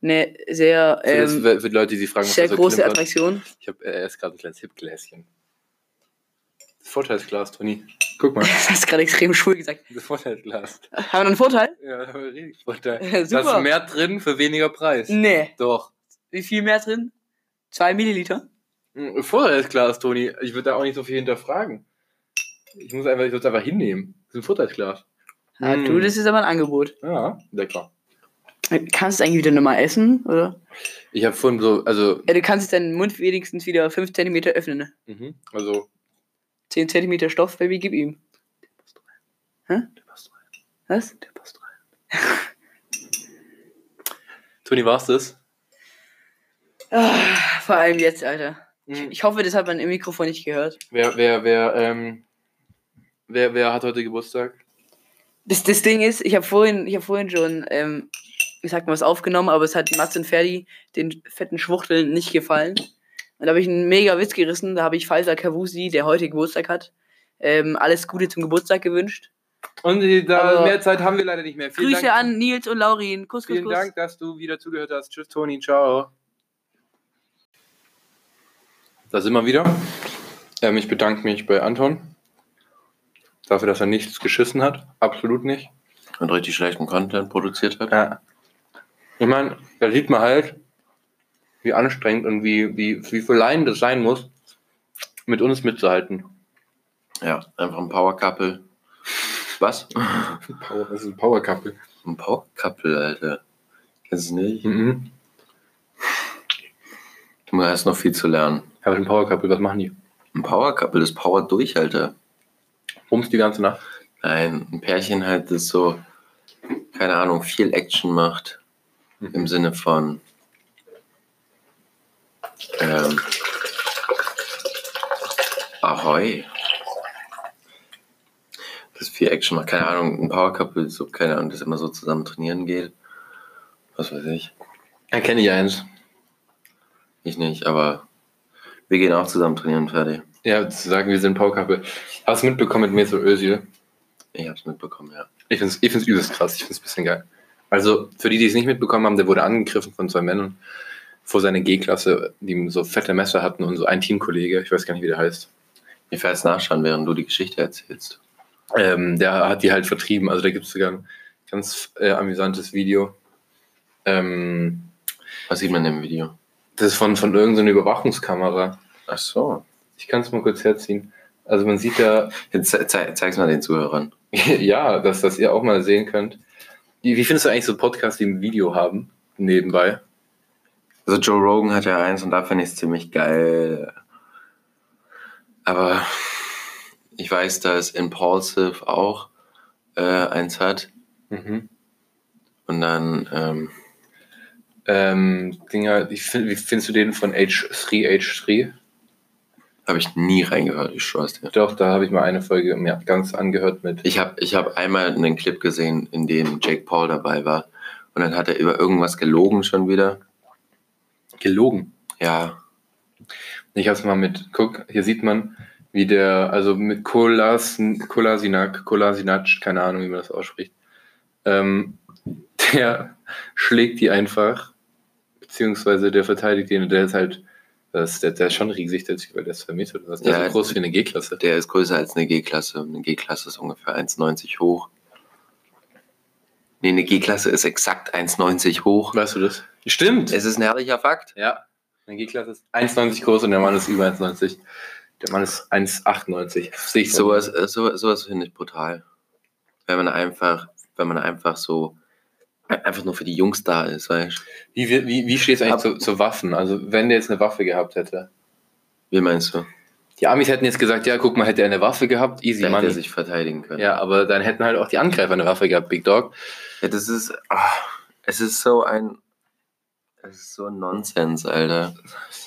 Eine sehr, Für, das, ähm, für Leute, die sich fragen, was sehr das so große klimpert. Attraktion. Ich habe äh, erst gerade ein kleines Hipgläschen. Das Vorteilsglas, Toni. Guck mal, Das hast du gerade extrem schwul gesagt. das Vorteilsglas. Haben wir noch einen Vorteil? Ja, da haben wir richtig Vorteil. Ja, Da ist super. mehr drin für weniger Preis. Nee. Doch. Wie viel mehr drin? Zwei Milliliter? Ein Vorteilsglas, Toni. Ich würde da auch nicht so viel hinterfragen. Ich muss einfach, ich würde es einfach hinnehmen. Das ist ein Vorteilsglas. Ah, Mm. du, das ist aber ein Angebot. Ja, lecker. Kannst du eigentlich wieder nochmal essen, oder? Ich habe vorhin so, also, Ja, du kannst jetzt deinen Mund wenigstens wieder 5 cm öffnen. Ne? mhm, also, 10 cm Stoff, Baby, gib ihm. der passt rein. Was? Der passt rein. Toni, war's das? Ah, vor allem jetzt, Alter. Mhm. Ich hoffe, das hat man im Mikrofon nicht gehört. Wer, wer, wer, ähm, wer, wer hat heute Geburtstag? Das, das Ding ist, ich habe vorhin, ich hab vorhin schon, ähm, ich sag mal, was aufgenommen, aber es hat Mats und Ferdi, den fetten Schwuchteln, nicht gefallen. Und da habe ich einen mega Witz gerissen. Da habe ich Falsa Kavusi, der heute Geburtstag hat, ähm, alles Gute zum Geburtstag gewünscht. Und äh, da Aber- mehr Zeit haben wir leider nicht mehr. Vielen Grüße Dank, an Nils und Laurin. Kuss, Kuss, Vielen Kuss. Dank, dass du wieder zugehört hast. Tschüss, Toni. Ciao. Da sind wir wieder. Ähm, ich bedanke mich bei Anton dafür, dass er nichts geschissen hat. Absolut nicht. Und richtig schlechten Content produziert hat. Ja. Ich meine, da sieht man halt, wie anstrengend und wie, wie, wie verleihend das sein muss, mit uns mitzuhalten. Ja, einfach ein Power Couple. Was? Power, das ist ein Power Couple. Ein Power Couple, Alter. Kennst du nicht? Mhm. Du hast noch viel zu lernen. Aber ein Power Couple, was machen die? Ein Power Couple, das Power durch, Alter. Bums die ganze Nacht. Nein, ein Pärchen halt, das so, keine Ahnung, viel Action macht. Im Sinne von, ähm, Ahoi. Das viel Action macht, keine Ahnung, ein Power Couple, so, keine Ahnung, das immer so zusammen trainieren geht. Was weiß ich. Erkenne ich eins. Ich nicht, aber wir gehen auch zusammen trainieren, fertig. Ja, zu sagen, wir sind Powercouple. Hast du mitbekommen mit Mesut Özil? Ich hab's mitbekommen, ja. Ich finde es ich find's übelst krass. Ich finde es ein bisschen geil. Also, für die, die es nicht mitbekommen haben, der wurde angegriffen von zwei Männern vor seiner G-Klasse, die so fette Messer hatten und so ein Teamkollege, ich weiß gar nicht, wie der heißt. Ich werde jetzt nachschauen, während du die Geschichte erzählst. Ähm, der hat die halt vertrieben. Also, da gibt es sogar ein ganz äh, amüsantes Video. Ähm, Was sieht man im Video? das ist von, von irgendeiner Überwachungskamera. Ach so. Ich kann es mal kurz herziehen. Also, man sieht da, Jetzt ze ze zeig's mal den Zuhörern. ja, dass, dass ihr auch mal sehen könnt. Wie, wie findest du eigentlich so Podcasts, die ein Video haben, nebenbei? Also Joe Rogan hat ja eins und da finde ich es ziemlich geil. Aber ich weiß, dass Impulsive auch äh, eins hat. Mhm. Und dann, ähm, Ähm, Dinger, ich find, wie findest du den von H3, H3? habe ich nie reingehört, ich schwör's dir. Doch, da habe ich mal eine Folge mir ganz angehört mit. Ich habe ich hab einmal einen Clip gesehen, in dem Jake Paul dabei war. Und dann hat er über irgendwas gelogen schon wieder. Gelogen. Ja, Ich habe es mal mit, guck, hier sieht man, wie der, also mit Kolas, Kolasinac, Kolasinac, keine Ahnung, wie man das ausspricht, ähm, der schlägt die einfach, beziehungsweise der verteidigt den, und der ist halt, das, der, der ist schon riesig, der Typ, weil der ist zwei Meter oder was. Der Ja, ist so groß wie eine G-Klasse. der ist größer als eine G-Klasse. Eine G-Klasse ist ungefähr 1,90 hoch. Nee, eine G-Klasse ist exakt 1,90 hoch. Weißt du das? Stimmt! Es ist ein herrlicher Fakt. Ja, eine G-Klasse ist 1,90 groß und der Mann ist über 1,90. Der Mann ist 1,98. Sehe ich so. Sowas, äh, so, sowas finde ich brutal. Wenn man einfach, wenn man einfach so einfach nur für die Jungs da ist, weißt du? Wie, wie, wie, wie steht es eigentlich Ab- zu, zu Waffen? Also, wenn der jetzt eine Waffe gehabt hätte. Wie meinst du? Die Amis hätten jetzt gesagt, ja, guck mal, hätte er eine Waffe gehabt, easy Der hätte money. sich verteidigen können. Ja, aber dann hätten halt auch die Angreifer eine Waffe gehabt, Big Dog. Ja, das ist, ah, es ist so ein, es ist so ein Nonsens, Alter.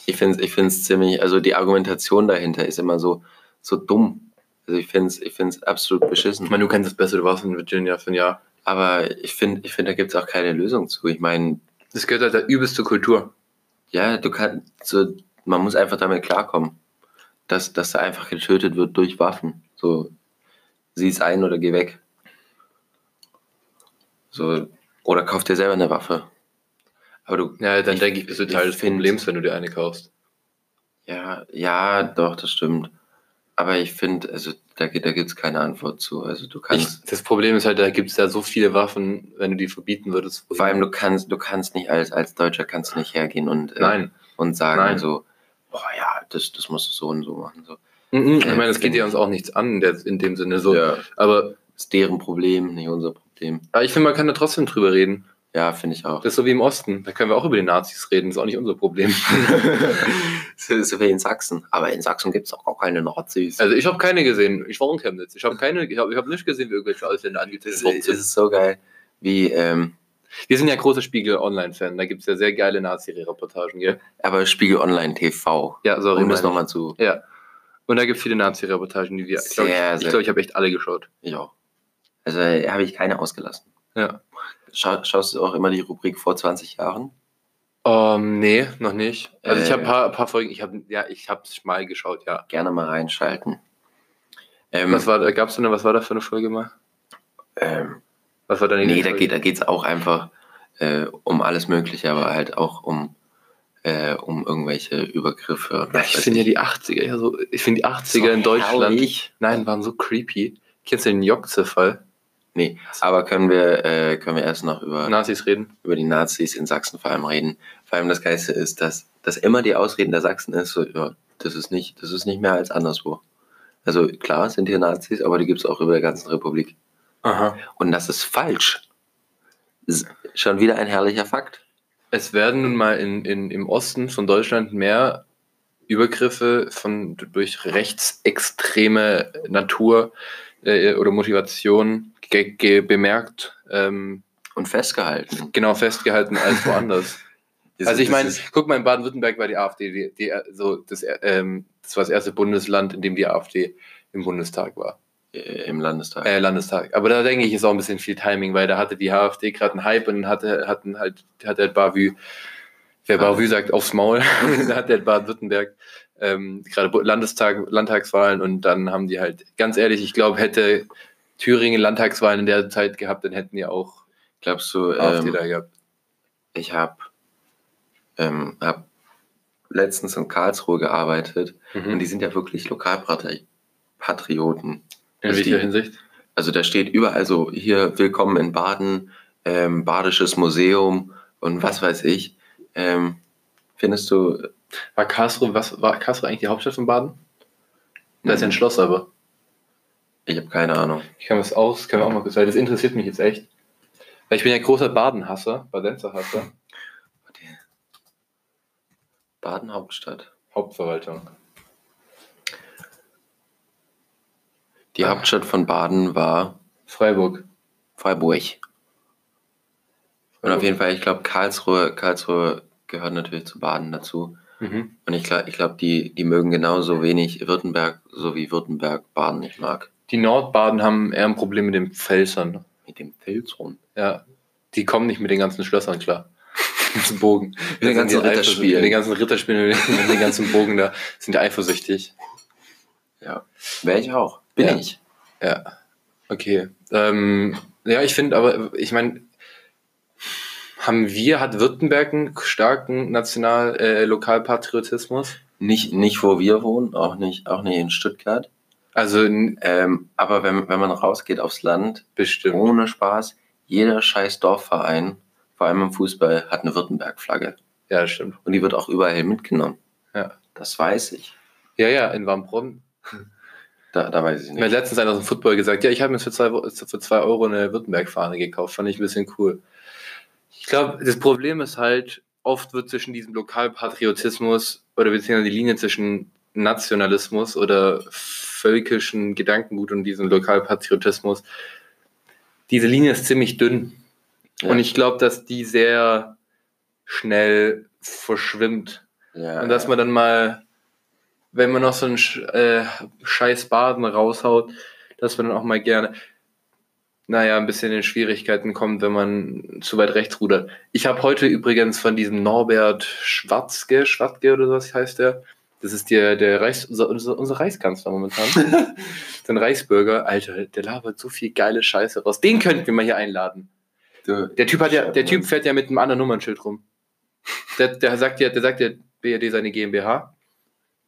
Ich finde es ich find's ziemlich, also die Argumentation dahinter ist immer so, so dumm. Also ich finde es ich find's absolut beschissen. Ich meine, du kennst das Beste, du warst in Virginia für ein Jahr. Aber ich finde, ich find, da gibt es auch keine Lösung zu. Ich meine, Das gehört halt der übelste Kultur. ja, du kannst, so, man muss einfach damit klarkommen, dass, dass da einfach getötet wird durch Waffen. So, sieh es ein oder geh weg. So, oder kauf dir selber eine Waffe. Aber du, Ja, dann Ich- denke ich, bist du ich Teil des find- Problems, wenn du dir eine kaufst. Ja, ja, doch, das stimmt. Aber ich finde, also da, da gibt es keine Antwort zu. Also du Ich, kannst, das Problem ist halt, da gibt es ja so viele Waffen, wenn du die verbieten würdest. vor allem du kannst, du kannst nicht als, als Deutscher kannst du nicht hergehen und, äh, Nein. und sagen Nein. so, boah ja, das, das musst du so und so machen. So. Mhm, Ich Äh, meine, das geht ja uns auch nichts an, in, dem Sinne so. Ja, Aber, ist deren Problem, nicht unser Problem. aber ich finde, man kann da trotzdem drüber reden. Ja, finde ich auch. Das ist so wie im Osten. Da können wir auch über die Nazis reden, das ist auch nicht unser Problem. so, so wie in Sachsen. Aber in Sachsen gibt es auch keine Nazis. Also ich habe keine gesehen. Ich war in Chemnitz. Ich habe keine, ich habe ich hab nicht gesehen, wie irgendwelche Ausländer angetötet es, worden es sind. ist so geil, wie, ähm, Wir sind ja große Spiegel-Online-Fan. Da gibt es ja sehr geile Nazi-Reportagen, gell? aber Spiegel Online TV. Ja, sorry. Um das nochmal zu. ich. Ja. Und da gibt es viele Nazi-Reportagen, die wir. Ich glaube, ich, Sehr, ich, sehr- glaub, ich habe echt alle geschaut. Ja. Also äh, habe ich keine ausgelassen. Ja. Schau, schaust du auch immer die Rubrik vor 20 Jahren? Ähm, nee, noch nicht. Also ich Äh. habe ein paar, paar Folgen, ich habe ja, ich habe es mal geschaut, ja. Gerne mal reinschalten. Ähm, Was war gab's denn, was war da für eine Folge mal? ähm, Was war da nee, da geht geht's auch einfach äh, um alles Mögliche, aber halt auch um, äh, um irgendwelche Übergriffe. Ja, ich finde ja die 80er, ja so, ich finde die 80er in Deutschland, Herrlich. nein, waren so creepy. Kennst du den Jokze-Fall? Nee, aber können wir, äh, können wir erst noch über, Nazis reden? über die Nazis in Sachsen vor allem reden. Vor allem das Geiste ist, dass, dass immer die Ausreden der Sachsen ist, so, ja, das ist nicht, das ist nicht mehr als anderswo. Also klar sind hier Nazis, aber die gibt's auch über der ganzen Republik. Aha. Und das ist falsch. Schon wieder ein herrlicher Fakt. Es werden nun mal in, in, im Osten von Deutschland mehr Übergriffe von durch rechtsextreme Natur äh, oder Motivation bemerkt, ähm, Und festgehalten. genau festgehalten als woanders. Also ich meine, guck mal, in Baden-Württemberg war die AfD die, die, so das, ähm, das war das erste Bundesland, in dem die AfD im Bundestag war. Äh, im Landestag. Äh, Landestag. Aber da denke ich, ist auch ein bisschen viel Timing, weil da hatte die AfD gerade einen Hype und hatte, hatten halt, hatte halt Bavü, wer Ah. Bavü sagt, aufs Maul, da hat der Baden-Württemberg ähm, gerade Landestag, Landtagswahlen und dann haben die halt, ganz ehrlich, ich glaube, hätte Thüringen Landtagswahlen in der Zeit gehabt, dann hätten die auch Glaubst du, AfD ähm, da gehabt. ich habe ähm, hab letztens in Karlsruhe gearbeitet und Mhm. die sind ja wirklich Lokalpatrioten. In welcher Hinsicht? Also da steht überall so, hier, willkommen in Baden, ähm, Badisches Museum und was weiß ich. Ähm, findest du, War Karlsruhe, was war Karlsruhe eigentlich die Hauptstadt von Baden? Da ist ja ein Schloss aber. ich habe keine Ahnung. Ich kann das aus, können wir auch mal kurz, weil das interessiert mich jetzt echt. Weil ich bin ja großer Baden-Hasser, Badenzer-Hasser, Baden Hauptstadt. Hauptverwaltung. Die Hauptstadt von Baden war Freiburg. Freiburg. Und auf jeden Fall, ich glaube, Karlsruhe, Karlsruhe gehört natürlich zu Baden dazu. Mhm. Und ich glaube, ich glaub, die, die mögen genauso wenig Württemberg, so wie Württemberg Baden nicht mag. Die Nordbaden haben eher ein Problem mit den Pfälzern. Mit dem Filzron. Ja. Die kommen nicht mit den ganzen Schlössern klar. Mit dem Bogen. Mit den ganzen Ritterspielen. Mit den ganzen Ritterspielen, mit den- den ganzen Bogen da, sind eifersüchtig. Ja. Wäre ich auch. Bin Ja. ich. Ja. Okay. Ähm, ja, ich finde aber, ich meine, haben wir, hat Württemberg einen starken National-, äh, Lokalpatriotismus? Nicht, nicht wo wir wohnen, auch nicht, auch nicht in Stuttgart. Also Ähm, aber wenn, wenn man rausgeht aufs Land, bestimmt. ohne Spaß, jeder scheiß Dorfverein, vor allem im Fußball, hat eine Württemberg-Flagge. Ja, stimmt. Und die wird auch überall mitgenommen. Ja. Das weiß ich. Ja, ja, in Wambrunn. Da, da weiß ich Mir hat nicht. letztens einer aus dem Football gesagt, ja, ich habe mir für zwei, für zwei Euro eine Württemberg-Fahne gekauft. Fand ich ein bisschen cool. Ich glaube, das Problem ist halt, oft wird zwischen diesem Lokalpatriotismus oder beziehungsweise die Linie zwischen Nationalismus oder völkischen Gedankengut und diesem Lokalpatriotismus, diese Linie ist ziemlich dünn. Ja. Und ich glaube, dass die sehr schnell verschwimmt. Ja, Und dass man dann mal, wenn man noch so einen äh, scheiß Baden raushaut, dass man dann auch mal gerne, naja, ein bisschen in Schwierigkeiten kommt, wenn man zu weit rechts rudert. Ich habe heute übrigens von diesem Norbert Schwarzge, Schwarzge oder was heißt der? Das ist der, der Reichs, unser, unser, Reichskanzler momentan. so ein Reichsbürger. Alter, der labert so viel geile Scheiße raus. Den könnten wir mal hier einladen. du, Der Typ hat ja, der Typ fährt ja mit einem anderen Nummernschild rum. Der, der sagt ja, der sagt ja BRD seine GmbH.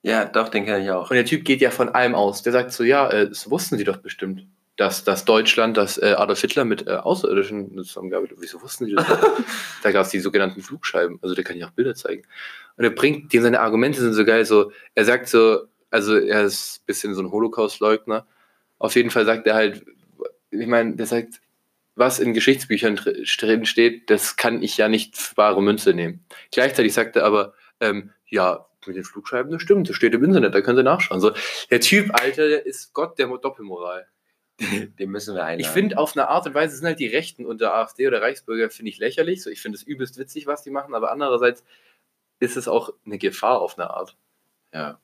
Ja, doch, den kenne ich auch. Und der Typ geht ja von allem aus. Der sagt so, ja, äh, das wussten sie doch bestimmt. Dass, dass Deutschland, dass äh, Adolf Hitler mit äh, Außerirdischen zusammengearbeitet hat. Wieso wussten sie das? da gab es die sogenannten Flugscheiben. Also der kann ja auch Bilder zeigen. Und er bringt, die, seine Argumente sind so geil. So, er sagt so, also er ist ein bisschen so ein Holocaust-Leugner. Auf jeden Fall sagt er halt, ich meine, der sagt, was in Geschichtsbüchern dr- drin steht, das kann ich ja nicht für bare Münze nehmen. Gleichzeitig sagt er aber, ähm, ja, mit den Flugscheiben, das stimmt, das steht im Internet, da können Sie nachschauen. So, der Typ, Alter, der ist Gott der Doppelmoral. Den müssen wir einladen. Ich finde, auf eine Art und Weise sind halt die Rechten unter AfD oder Reichsbürger, finde ich lächerlich. So, ich finde es übelst witzig, was die machen, aber andererseits ist es auch eine Gefahr auf eine Art. Ja.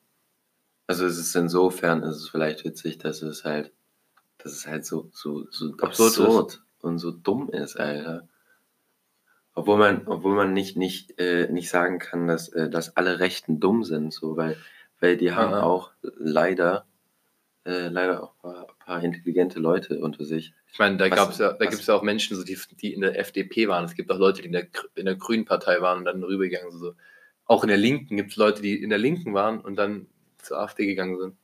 Also es ist insofern, ist es vielleicht witzig, dass es halt, dass es halt so, so, so Absurd absurd, und so dumm ist, Alter. Obwohl man, obwohl man nicht, nicht, äh, nicht sagen kann, dass, äh, dass alle Rechten dumm sind, so, weil, weil die haben Aha. auch leider, äh, leider auch ein paar, paar intelligente Leute unter sich. Ich meine, da gab's ja, gibt es ja auch Menschen, so, die, die in der FDP waren. Es gibt auch Leute, die in der, in der Grünen Partei waren und dann rübergegangen sind. So. Auch in der Linken gibt es Leute, die in der Linken waren und dann zur AfD gegangen sind.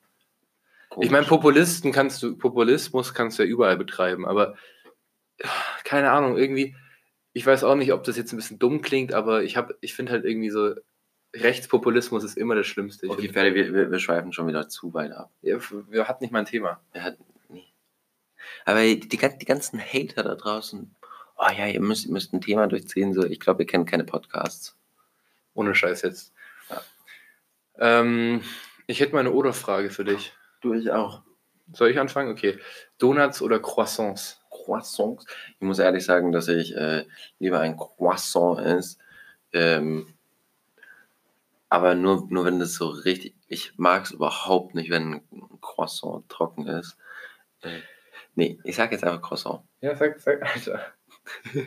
Ich meine, Populisten kannst du, Populismus kannst du ja überall betreiben, aber ja, keine Ahnung, irgendwie, ich weiß auch nicht, ob das jetzt ein bisschen dumm klingt, aber ich habe, ich finde halt irgendwie so, Rechtspopulismus ist immer das Schlimmste. Ich okay, Ferdi, wir, wir, wir schweifen schon wieder zu weit ab. ja, wir hatten nicht mal ein Thema. Er hat, nee. Aber die, die ganzen Hater da draußen, oh ja, ihr müsst, ihr müsst ein Thema durchziehen, so, ich glaube, ihr kennt keine Podcasts. Ohne Scheiß jetzt. Ja. Ähm, ich hätte mal eine Oder-Frage für dich. Du, ich auch. Soll ich anfangen? Okay. Donuts oder Croissants? Croissants. Ich muss ehrlich sagen, dass ich äh, lieber ein Croissant esse. Ähm, aber nur, nur wenn das so richtig. Ich mag es überhaupt nicht, wenn ein Croissant trocken ist. Äh, nee, ich sag jetzt einfach Croissant. Ja, sag, sag, Alter.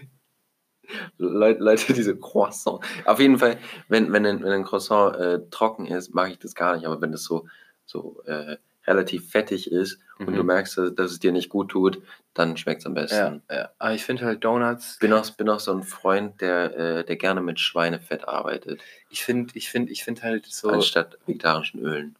Leute, Leute, diese Croissant. Auf jeden Fall, wenn, wenn, ein, wenn ein Croissant äh, trocken ist, mag ich das gar nicht. Aber wenn das so, so äh, relativ fettig ist und Mhm. du merkst, dass, dass es dir nicht gut tut, dann schmeckt es am besten. Ja, ja. Aber ich finde halt Donuts. bin auch, bin auch so ein Freund, der, äh, der gerne mit Schweinefett arbeitet, Ich finde, ich finde, ich finde halt so anstatt vegetarischen Ölen.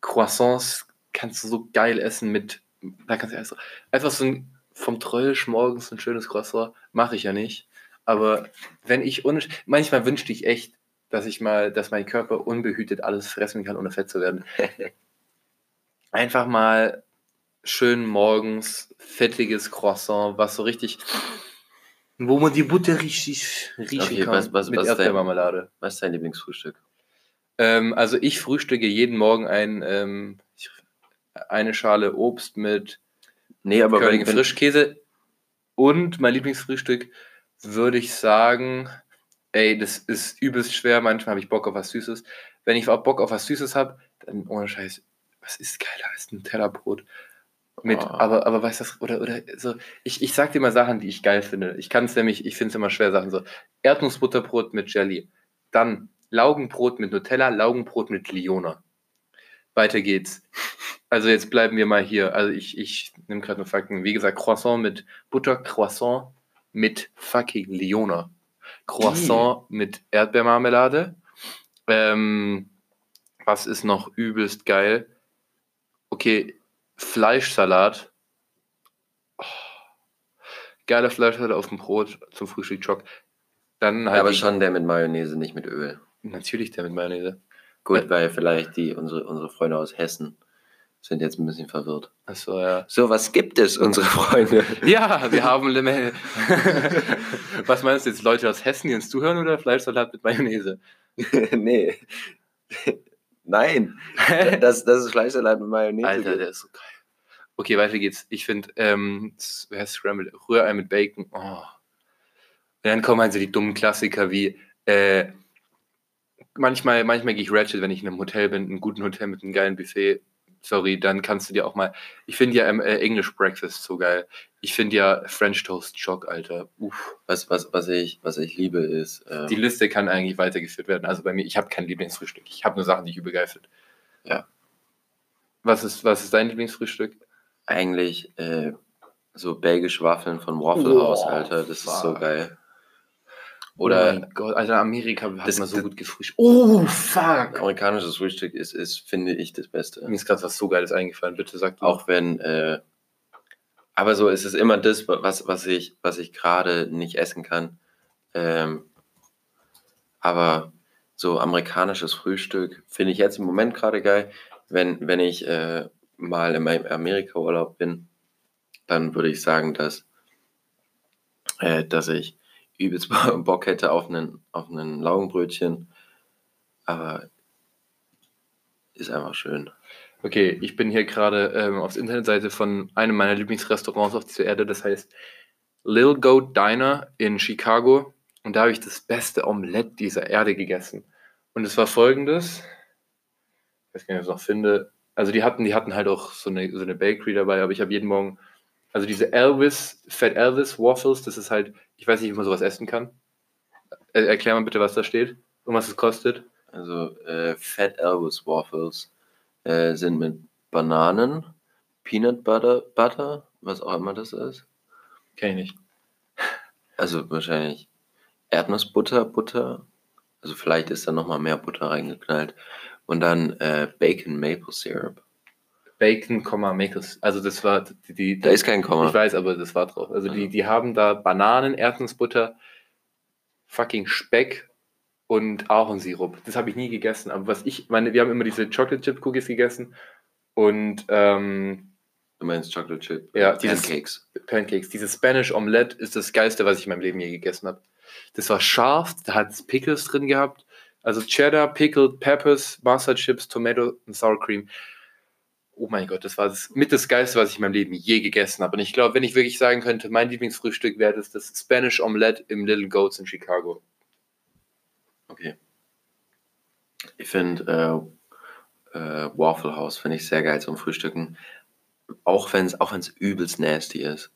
Croissants kannst du so geil essen mit. Da kannst du einfach, einfach so ein vom Tröllsch morgens ein schönes Croissant. Mache ich ja nicht. Aber wenn ich un manchmal wünschte ich echt, dass ich mal, dass mein Körper unbehütet alles fressen kann, ohne fett zu werden. Einfach mal schön morgens fettiges Croissant, was so richtig, wo man die Butter richtig riechen Okay, kann was- was- mit was ist dein- Erdbeermarmelade. Was ist dein Lieblingsfrühstück? Ähm, also ich frühstücke jeden Morgen ein, ähm, eine Schale Obst mit Nee, aber wenn, Frischkäse. Und mein Lieblingsfrühstück würde ich sagen, ey, das ist übelst schwer. Manchmal habe ich Bock auf was Süßes. Wenn ich auch Bock auf was Süßes habe, dann ohne Scheiß, was ist geiler als ein Tellerbrot? Mit, Oh. aber, aber weißt du, oder, oder so, ich, ich sag dir mal Sachen, die ich geil finde. Ich kann es nämlich, ich finde es immer schwer, Sachen so. Erdnussbutterbrot mit Jelly. Dann Laugenbrot mit Nutella, Laugenbrot mit Liona. Weiter geht's. Also jetzt bleiben wir mal hier. Also ich, ich nehme gerade nur Fakten. Wie gesagt, Croissant mit Butter, Croissant mit fucking Liona. Croissant mit Erdbeermarmelade. Ähm, was ist noch übelst geil? Okay, Fleischsalat. Oh, geiler Fleischsalat auf dem Brot zum Frühstück Chock. Dann halt aber schon der mit Mayonnaise, nicht mit Öl. natürlich der mit Mayonnaise. Gut, Ja. weil vielleicht die unsere, unsere Freunde aus Hessen sind jetzt ein bisschen verwirrt. Achso, ja. So, was gibt es, unsere Freunde? Ja, wir haben Lemel. Was meinst du jetzt, Leute aus Hessen, die uns zuhören oder Fleischsalat mit Mayonnaise? nee. Nein, das, das ist Fleischsalat mit Mayonnaise. Alter, der ist so geil. Okay, weiter geht's. Ich finde, ähm, Scrambled? Rührei mit Bacon. Oh. Und dann kommen halt so die dummen Klassiker wie, äh, manchmal, manchmal gehe ich Ratchet, wenn ich in einem Hotel bin, in einem guten Hotel mit einem geilen Buffet. Sorry, dann kannst du dir auch mal. Ich finde ja ähm, äh, English Breakfast so geil. Ich finde ja French Toast Chock, Alter. Uff. was, was, was, ich, was ich liebe ist, ähm, Die Liste kann eigentlich weitergeführt werden. Also bei mir, ich habe kein Lieblingsfrühstück. Ich habe nur Sachen, die ich übel. Ja. Was ist, was ist dein Lieblingsfrühstück? eigentlich äh, so belgische Waffeln von Waffle House, Oh, Alter. Das ist so fuck. geil. Oh Oder mein Gott, Alter, Amerika hat Das- man so das- gut gefrühstückt. Oh, fuck. amerikanisches Frühstück ist, ist finde ich, das Beste. Mir ist gerade was so Geiles eingefallen. Bitte sag du. Auch wenn, äh, aber so ist es immer das, was, was ich, was ich gerade nicht essen kann. Ähm, aber so amerikanisches Frühstück finde ich jetzt im Moment gerade geil. Wenn, wenn ich äh, mal in meinem Amerika-Urlaub bin, dann würde ich sagen, dass, äh, dass ich übelst Bock hätte auf einen, auf einen Laugenbrötchen. Aber ist einfach schön. Okay, ich bin hier gerade ähm, auf der Internetseite von einem meiner Lieblingsrestaurants auf dieser Erde. Das heißt Lil Goat Diner in Chicago. Und da habe ich das beste Omelette dieser Erde gegessen. Und es war folgendes. Ich weiß gar nicht, ob ich es noch finde. Also die hatten, die hatten halt auch so eine, so eine Bakery dabei, aber ich habe jeden Morgen, also diese Elvis, Fat Elvis Waffles, das ist halt, ich weiß nicht, wie man sowas essen kann. Er, erklär mal bitte, was da steht und was es kostet. Also äh, Fat Elvis Waffles äh, sind mit Bananen, Peanut Butter, Butter, was auch immer das ist. Kenn ich nicht. Also wahrscheinlich Erdnussbutter, Butter. Also vielleicht ist da nochmal mehr Butter reingeknallt. Und dann äh, Bacon Maple Syrup. Bacon, Makers. Also das war die, die Da ist kein Komma. Ich weiß, aber das war drauf. Also die, die haben da Bananen, Erdnussbutter, fucking Speck und Ahornsirup. Das habe ich nie gegessen. Aber was ich meine, wir haben immer diese Chocolate Chip Cookies gegessen und ähm, Du meinst Chocolate Chip? Ja, dieses- Pancakes. Pancakes. Dieses Spanish Omelette ist das geilste, was ich in meinem Leben je gegessen habe. Das war scharf, da hat es Pickles drin gehabt Also Cheddar, Pickled Peppers, Mustard Chips, Tomato und Sour Cream. Oh mein Gott, das war das mit das Geilste, was ich in meinem Leben je gegessen habe. Und ich glaube, wenn ich wirklich sagen könnte, mein Lieblingsfrühstück wäre das, das Spanish Omelette im Little Goats in Chicago. Okay. Ich finde äh, äh, Waffle House finde ich sehr geil zum Frühstücken. Auch wenn es auch wenn's übelst nasty ist.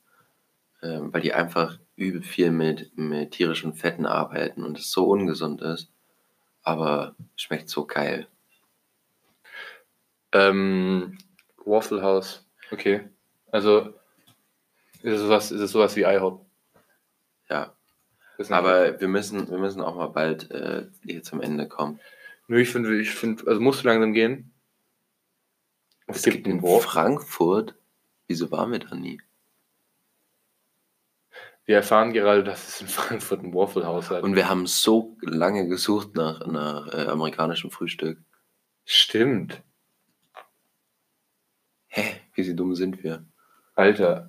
Ähm, weil die einfach übel viel mit, mit tierischen Fetten arbeiten und es so ungesund ist. Aber schmeckt so geil. Ähm, Waffle House. Okay. Also ist es sowas, ist es sowas wie IHOP? Ja. Aber wir müssen, wir müssen auch mal bald äh, hier zum Ende kommen. Nö, ich finde, ich finde, also musst du langsam gehen. Es gibt in Waffle. Frankfurt. Wieso waren wir da nie? Wir erfahren gerade, dass es in Frankfurt ein Waffle House hat. Und wir haben so lange gesucht nach, nach äh, amerikanischem Frühstück. Stimmt. Wie dumm sind wir? Alter.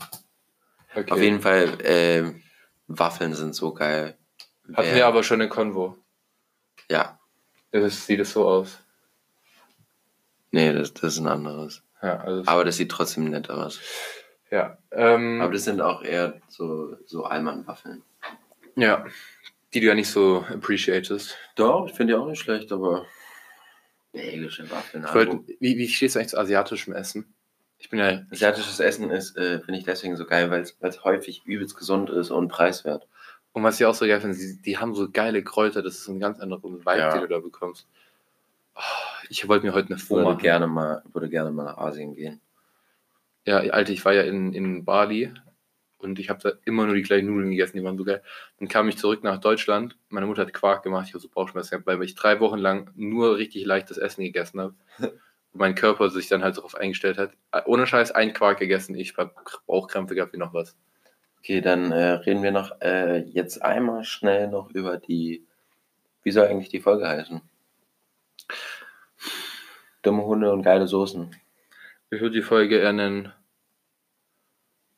Okay. Auf jeden Fall, äh, Waffeln sind so geil. Hatten Wer- wir aber schon eine Konvo. Ja, Das sieht es so aus. nee, das, das ist ein anderes. Ja, also Aber das sieht trotzdem nett aus. ja. Ähm, Aber das sind auch eher so, so Allmann-Waffeln. ja. Die du ja nicht so appreciatest. Doch, ich finde die auch nicht schlecht, aber belgische Waffeln. Ich wollte, wie, wie stehst du eigentlich zu asiatischem Essen? Ich bin ja. Asiatisches Essen ist, äh, finde ich deswegen so geil, weil es häufig übelst gesund ist und preiswert. Und was ich auch so geil finde, die, die haben so geile Kräuter, das ist ein ganz anderer Vibe, Ja. den du da bekommst. Oh, ich wollte mir heute eine Fo würde machen. gerne mal, würde gerne mal nach Asien gehen. Ja, Alter, ich war ja in, in Bali und ich habe da immer nur die gleichen Nudeln gegessen, die waren so geil. Dann kam ich zurück nach Deutschland, meine Mutter hat Quark gemacht, ich habe so Bauchschmerzen gehabt, weil ich drei Wochen lang nur richtig leichtes Essen gegessen habe. Mein Körper sich dann halt darauf eingestellt hat. Ohne Scheiß, ein Quark gegessen, ich habe Bauchkrämpfe gehabt wie noch was. Okay, dann äh, reden wir noch äh, jetzt einmal schnell noch über die. Wie soll eigentlich die Folge heißen? Dumme Hunde und geile Soßen. Ich würde die Folge eher nennen.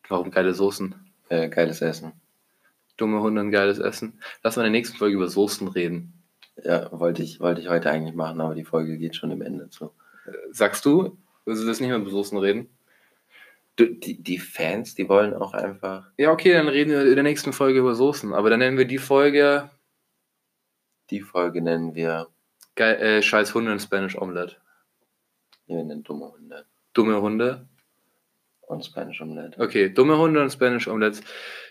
Warum geile Soßen? Äh, geiles Essen. Dumme Hunde und geiles Essen. Lass mal in der nächsten Folge über Soßen reden. Ja, wollte ich, wollte ich heute eigentlich machen, aber die Folge geht schon im Ende zu. Sagst du, du das nicht mehr über Soßen reden? Du, die, die Fans, die wollen auch einfach Ja, okay, dann reden wir in der nächsten Folge über Soßen. Aber dann nennen wir die Folge die Folge nennen wir, Geil, äh, Scheiß Hunde und Spanish Omelette. wir nennen dumme Hunde Dumme Hunde. und Spanish Omelette. Okay, dumme Hunde und Spanish Omelettes.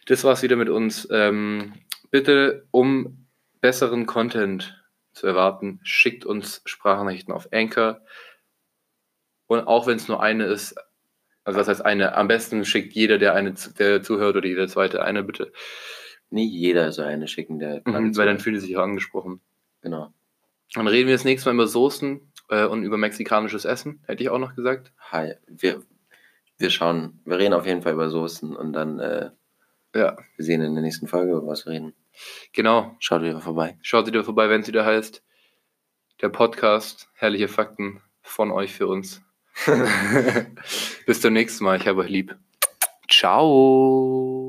Das war's wieder mit uns. Ähm, bitte, um besseren Content zu erwarten, schickt uns Sprachnachrichten auf Anchor. Und auch wenn es nur eine ist, also was heißt eine, am besten schickt jeder, der eine der zuhört oder jeder zweite eine bitte. Nie jeder soll eine schicken, der Mhm, weil dann fühlen sie sich auch angesprochen. genau. Dann reden wir das nächste Mal über Soßen äh, und über mexikanisches Essen, hätte ich auch noch gesagt. Hi, wir, wir schauen, wir reden auf jeden Fall über Soßen und dann äh, Ja, wir sehen in der nächsten Folge, über was wir reden. genau. Schaut wieder vorbei. Schaut wieder vorbei, wenn es wieder heißt. Der Podcast, herrliche Fakten von euch für uns. Bis zum nächsten Mal. Ich habe euch lieb. Ciao.